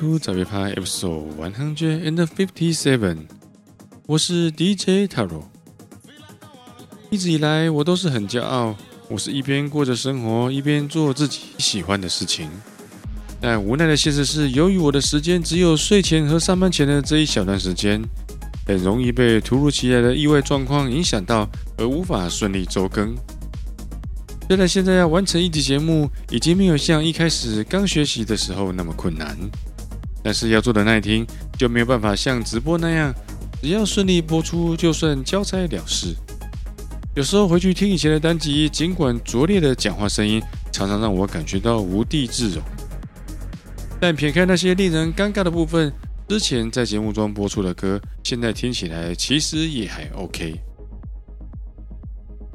to 早别趴 Episode One Hundred and Fifty Seven。我是 DJ Taro。一直以来，我都是很骄傲，我是一边过着生活，一边做自己喜欢的事情。但无奈的现实是，由于我的时间只有睡前和上班前的这一小段时间，很容易被突如其来的意外状况影响到，而无法顺利周更。虽然现在要完成一集节目，已经没有像一开始刚学习的时候那么困难，但是要做的耐听就没有办法像直播那样，只要顺利播出就算交差了事。有时候回去听以前的单集，尽管拙劣的讲话声音常常让我感觉到无地自容，但撇开那些令人尴尬的部分，之前在节目中播出的歌，现在听起来其实也还 OK。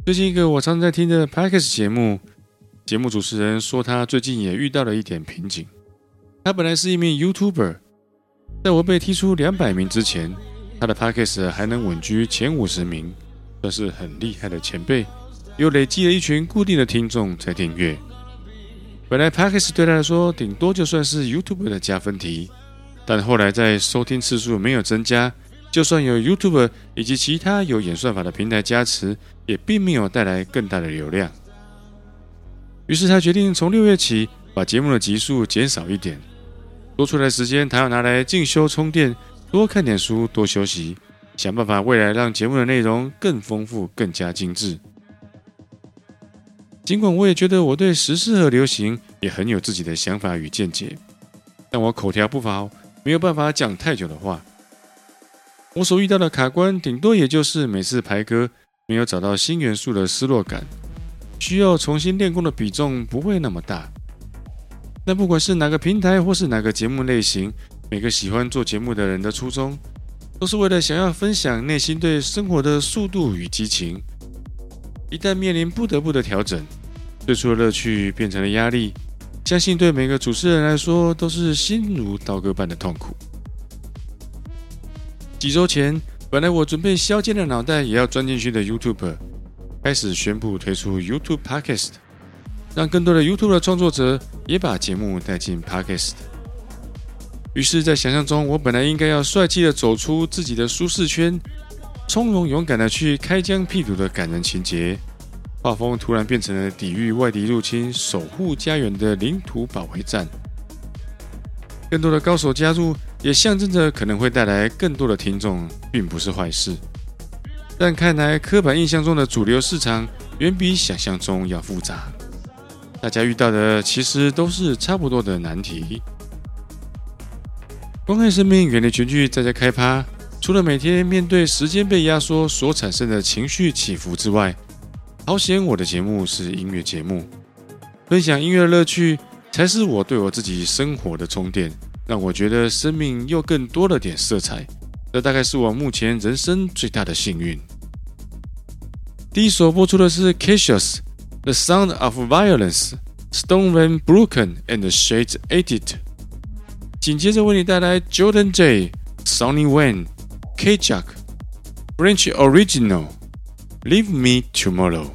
最近一个我常常在听的 Podcast 节目，节目主持人说他最近也遇到了一点瓶颈。他本来是一名 YouTuber，在我被踢出两百名之前，他的 Podcast 还能稳居前五十名，算是很厉害的前辈，又累积了一群固定的听众在订阅。本来 Podcast 对他来说顶多就算是 YouTuber 的加分题，但后来在收听次数没有增加。就算有 YouTuber 以及其他有演算法的平台加持，也并没有带来更大的流量。于是他决定从六月起把节目的集数减少一点，多出来时间他要拿来进修充电，多看点书，多休息，想办法未来让节目的内容更丰富、更加精致。尽管我也觉得我对时事和流行也很有自己的想法与见解，但我口条不好，没有办法讲太久的话。我所遇到的卡关，顶多也就是每次排歌没有找到新元素的失落感，需要重新练功的比重不会那么大。那不管是哪个平台或是哪个节目类型，每个喜欢做节目的人的初衷，都是为了想要分享内心对生活的速度与激情。一旦面临不得不的调整，最初的乐趣变成了压力，相信对每个主持人来说都是心如刀割般的痛苦。几周前，本来我准备削尖了脑袋也要钻进去的 YouTube，开始宣布推出 YouTube Podcast，让更多的 YouTube 的创作者也把节目带进 Podcast。于是，在想象中，我本来应该要帅气的走出自己的舒适圈，从容勇敢的去开疆辟土的感人情节，画风突然变成了抵御外敌入侵、守护家园的领土保卫战。更多的高手加入，也象征着可能会带来更多的听众，并不是坏事。但看来刻板印象中的主流市场远比想象中要复杂，大家遇到的其实都是差不多的难题。关爱生命，远离群聚，在家开趴。除了每天面对时间被压缩所产生的情绪起伏之外，好险我的节目是音乐节目，分享音乐乐趣。才是我对我自己生活的充电，让我觉得生命又更多了点色彩，这大概是我目前人生最大的幸运。第一首播出的是 Cassius，《The Sound of Violence》，Stone Rain Broken and the Shades Edit。紧接着为你带来 Jordan J、Sonny Wayne、K-Jack、French Original，《Leave Me Tomorrow》。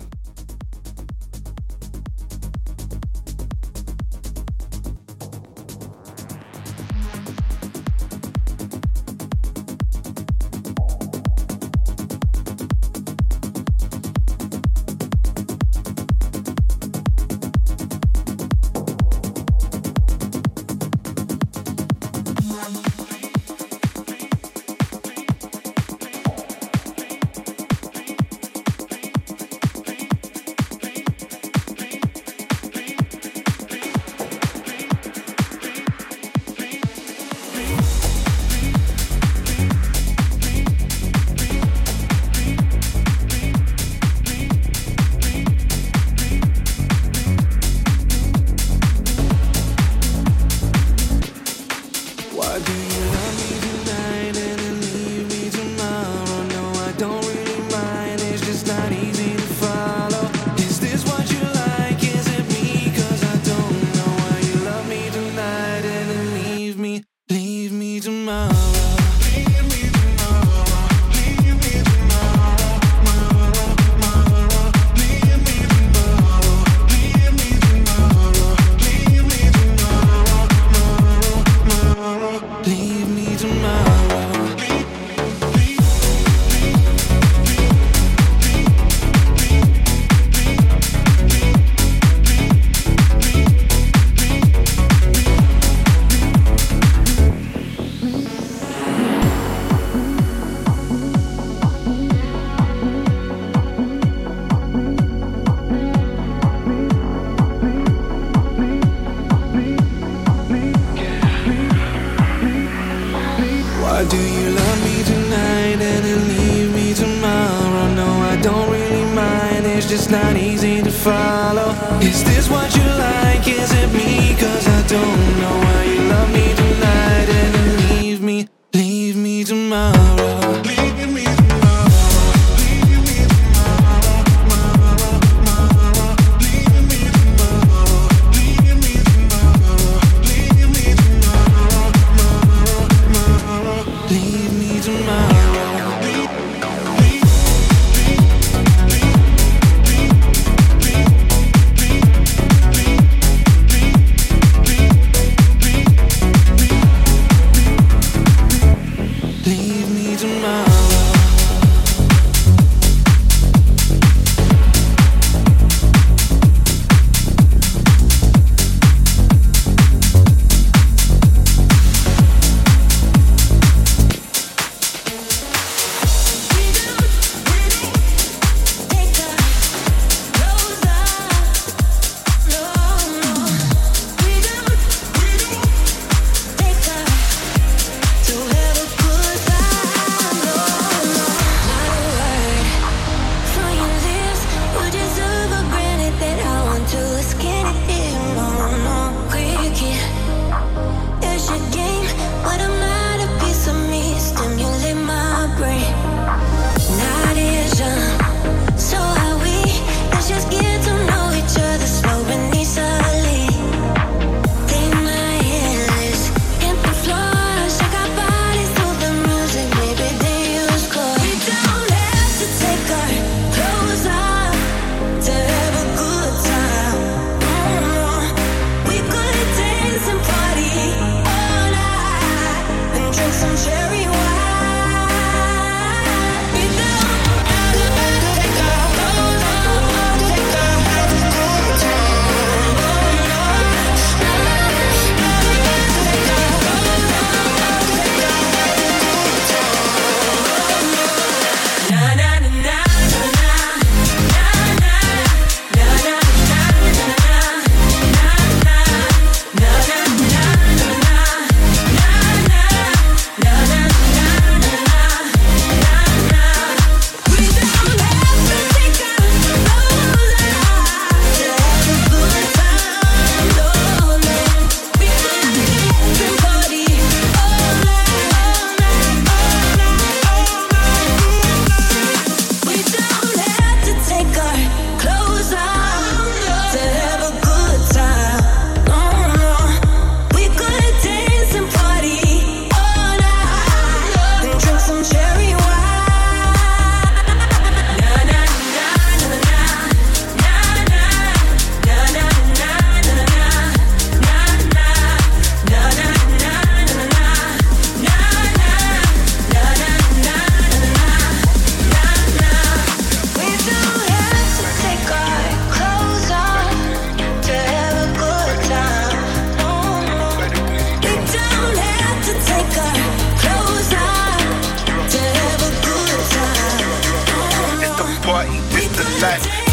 party with the light.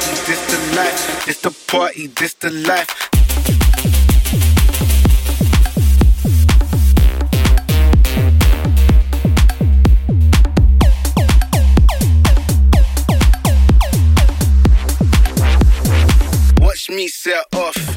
party, this the life. It's the party, this the life. Watch me set off.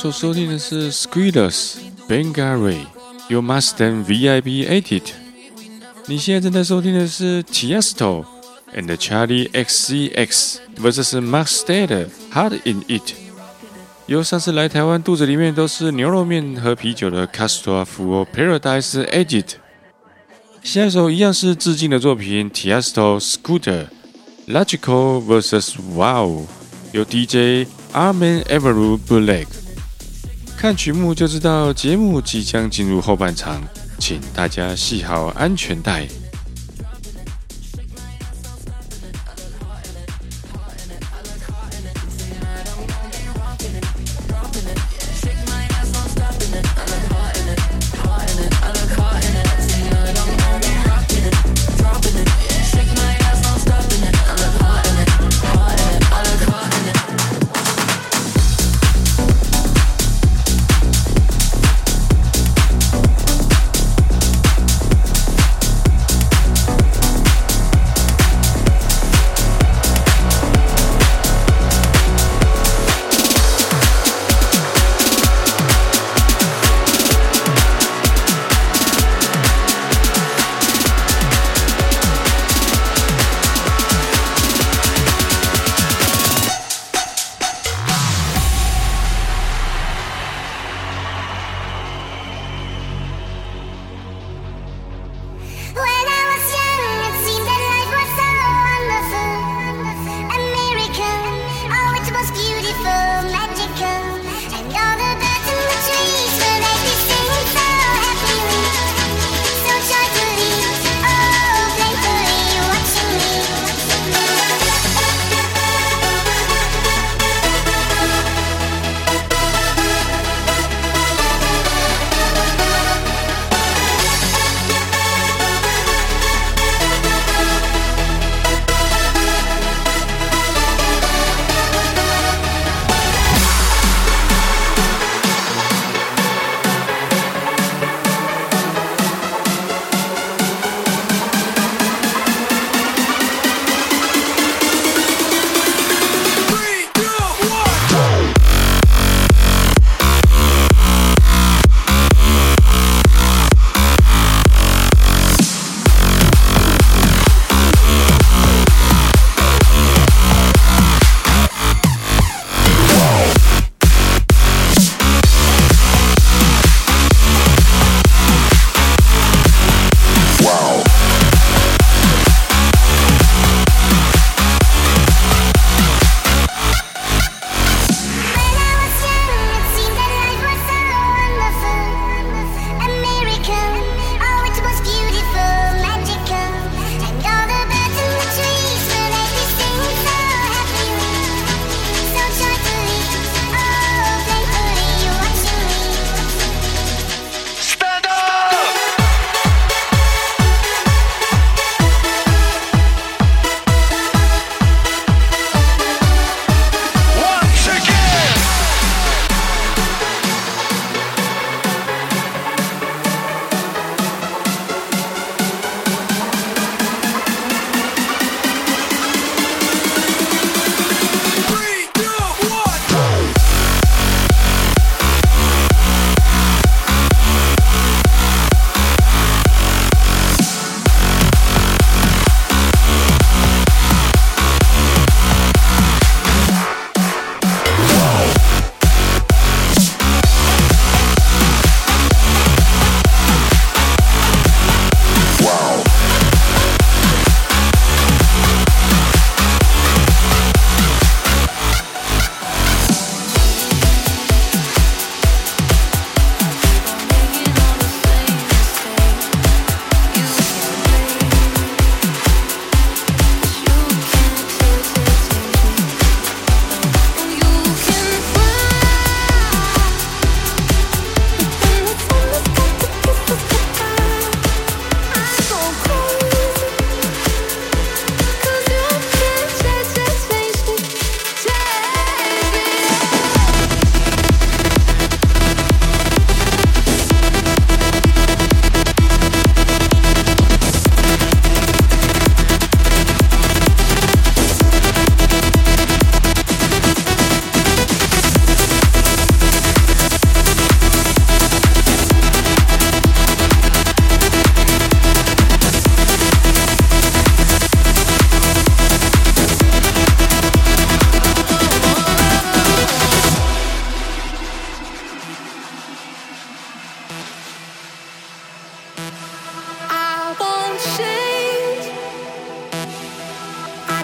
所收听的是 Squealers Bangaree You Must Stand VIP Edit。你现在正在收听的是 Tiesto and Charlie XCX vs Mark Stater Hard in It。由上次来台湾肚子里面都是牛肉面和啤酒的 Castro for Paradise Edit。下一首一样是致敬的作品 Tiesto Scooter Logical vs Wow。由 DJ Armin Everu Bootleg， 看曲目就知道节目即将进入后半场，请大家系好安全带。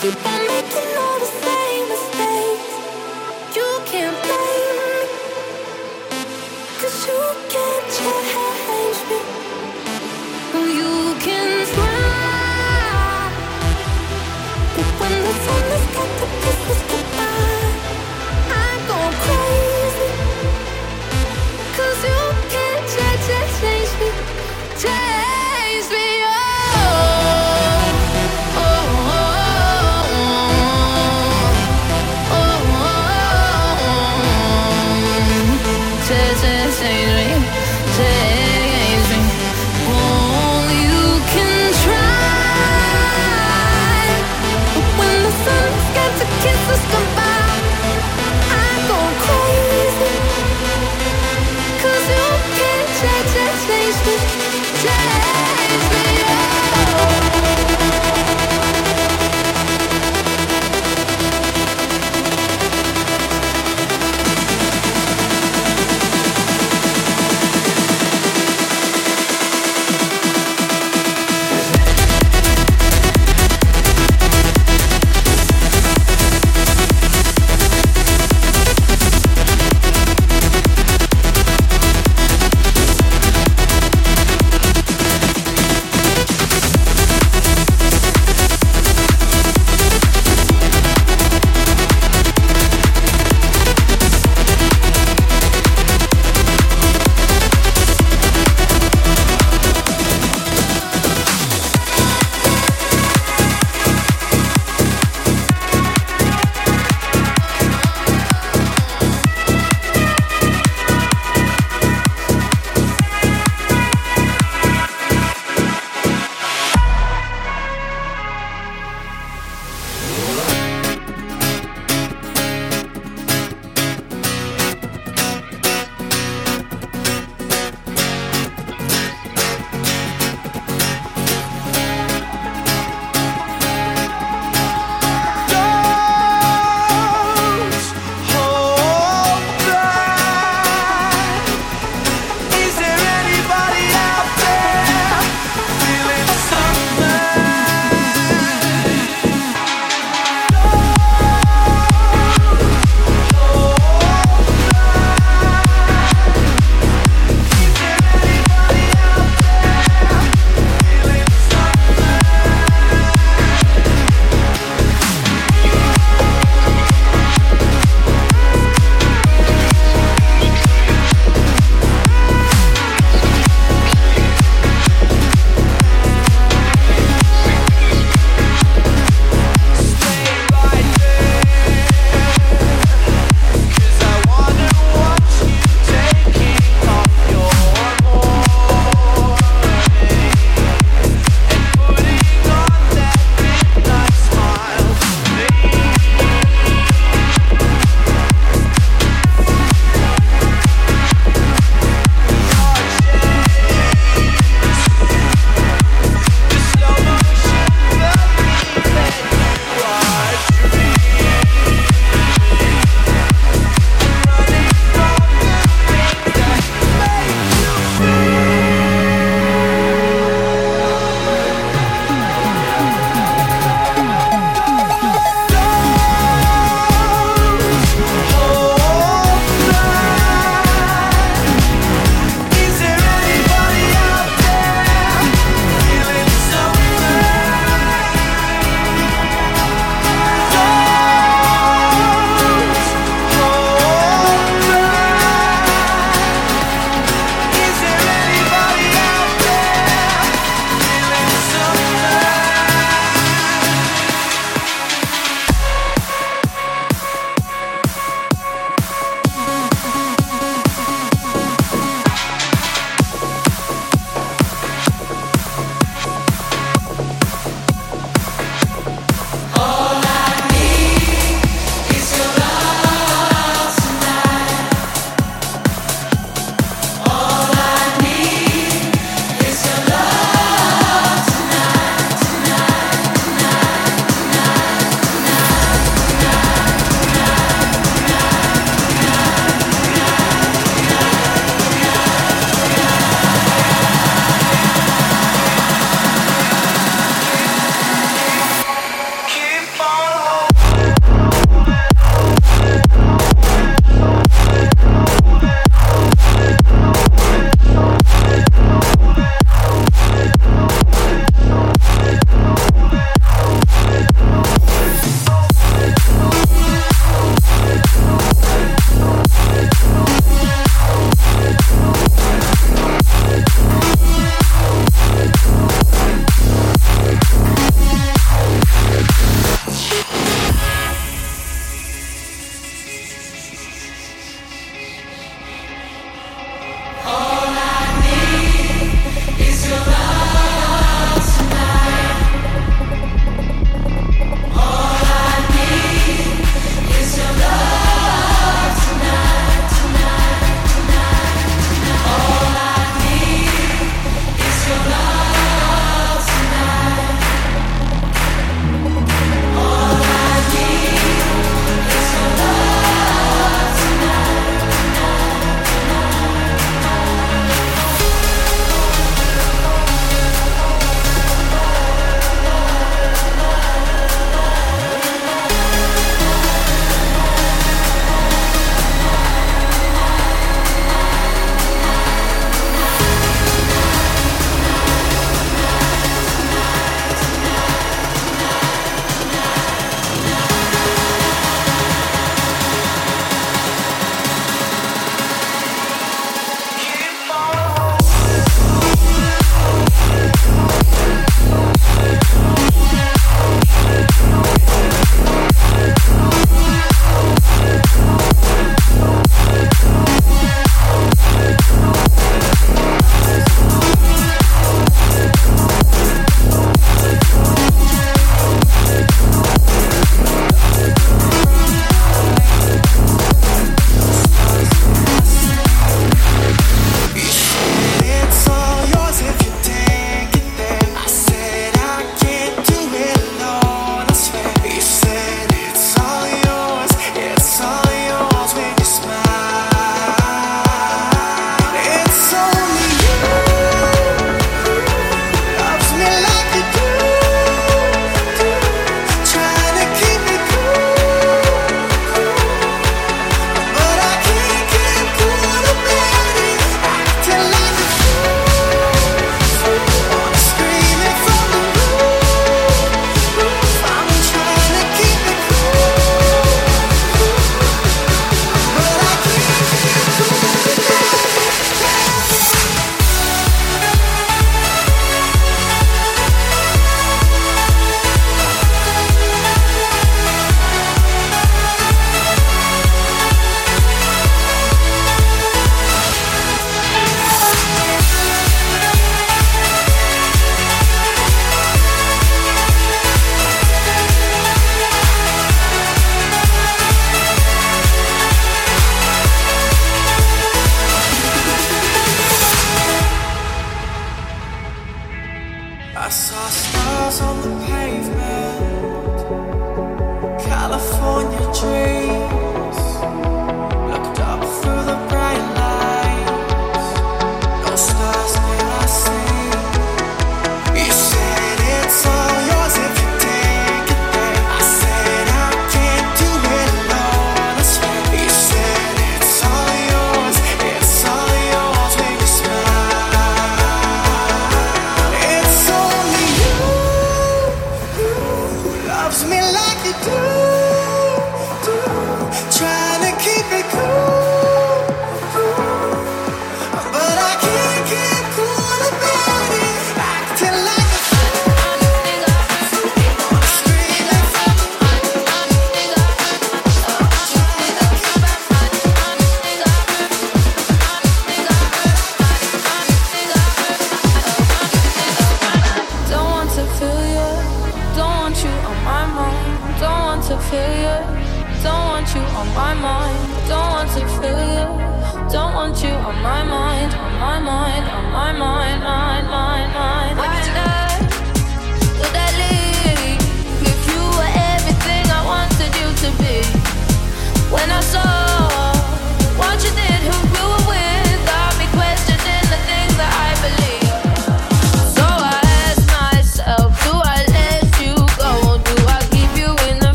Thank you.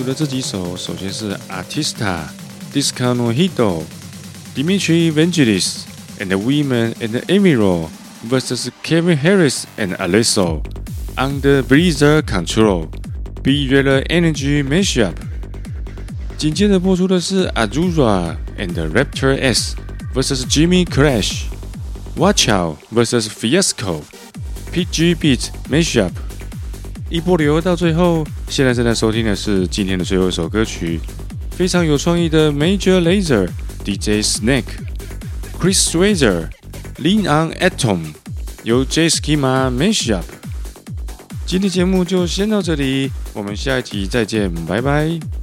面倒数的这几首，首先是 Artista、Disco No Hito、Dimitri Vangelis and the Women and the Emiro vs Kevin Harris and Alesso Under Blizzard Control Be Real Energy Mashup。紧接着播出的是 Azura and the Raptor S vs Jimmy Crash Watch Out vs Fiasco PG Beat Mashup。 一波流到最后，现在正在收听的是今天的最后一首歌曲，非常有创意的 Major Laser DJ Snake Chris Swayzer Lean on Atom 由 J Schema Mashup。今天节目就先到这里，我们下一集再见，拜拜。